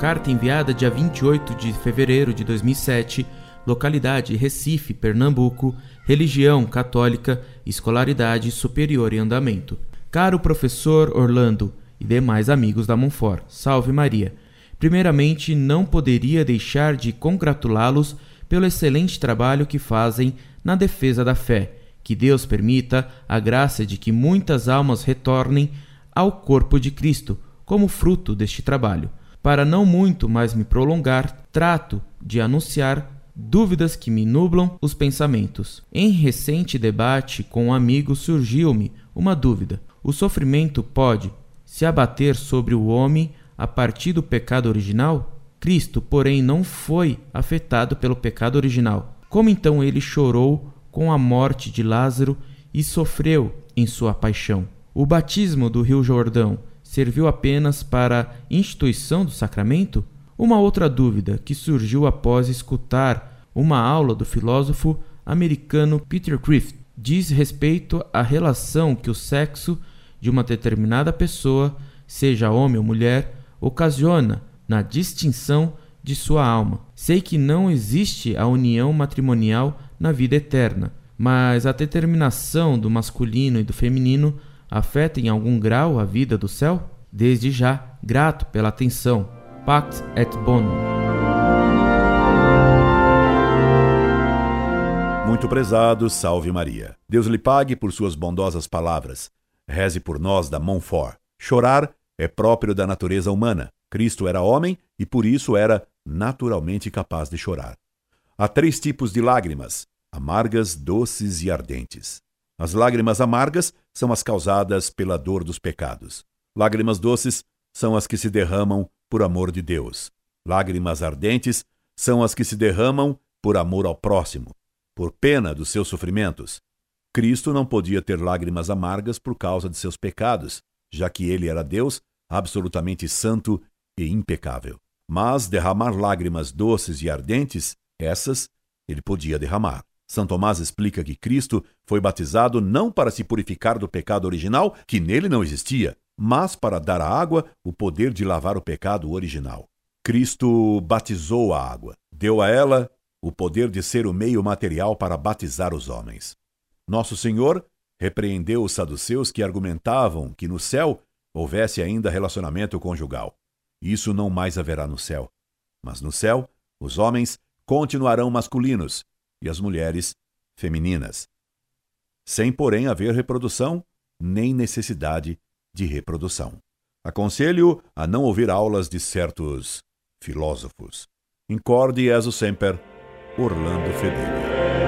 Carta enviada dia 28 de fevereiro de 2007, localidade Recife, Pernambuco, religião católica, escolaridade superior em andamento. Caro professor Orlando e demais amigos da Monfort, salve Maria. Primeiramente, não poderia deixar de congratulá-los pelo excelente trabalho que fazem na defesa da fé. Que Deus permita a graça de que muitas almas retornem ao corpo de Cristo como fruto deste trabalho. Para não muito mais me prolongar, trato de anunciar dúvidas que me nublam os pensamentos. Em recente debate com um amigo surgiu-me uma dúvida: o sofrimento pode se abater sobre o homem a partir do pecado original? Cristo, porém, não foi afetado pelo pecado original. Como então ele chorou com a morte de Lázaro e sofreu em sua paixão? O batismo do Rio Jordão serviu apenas para instituição do sacramento? Uma outra dúvida que surgiu após escutar uma aula do filósofo americano Peter Crift diz respeito à relação que o sexo de uma determinada pessoa, seja homem ou mulher, ocasiona na distinção de sua alma. Sei que não existe a união matrimonial na vida eterna, mas a determinação do masculino e do feminino afeta em algum grau a vida do céu? Desde já, grato pela atenção. Pax et Bonum. Muito prezado, salve Maria. Deus lhe pague por suas bondosas palavras. Reze por nós da Montfort. Chorar é próprio da natureza humana. Cristo era homem e por isso era naturalmente capaz de chorar. Há três tipos de lágrimas: amargas, doces e ardentes. As lágrimas amargas são as causadas pela dor dos pecados. Lágrimas doces são as que se derramam por amor de Deus. Lágrimas ardentes são as que se derramam por amor ao próximo, por pena dos seus sofrimentos. Cristo não podia ter lágrimas amargas por causa de seus pecados, já que ele era Deus, absolutamente santo e impecável. Mas derramar lágrimas doces e ardentes, essas ele podia derramar. São Tomás explica que Cristo foi batizado não para se purificar do pecado original, que nele não existia, mas para dar à água o poder de lavar o pecado original. Cristo batizou a água, deu a ela o poder de ser o meio material para batizar os homens. Nosso Senhor repreendeu os saduceus que argumentavam que no céu houvesse ainda relacionamento conjugal. Isso não mais haverá no céu. Mas no céu, os homens continuarão masculinos e as mulheres femininas, sem, porém, haver reprodução nem necessidade de reprodução. Aconselho a não ouvir aulas de certos filósofos. Incorde Jesus Semper, Orlando Fedeli.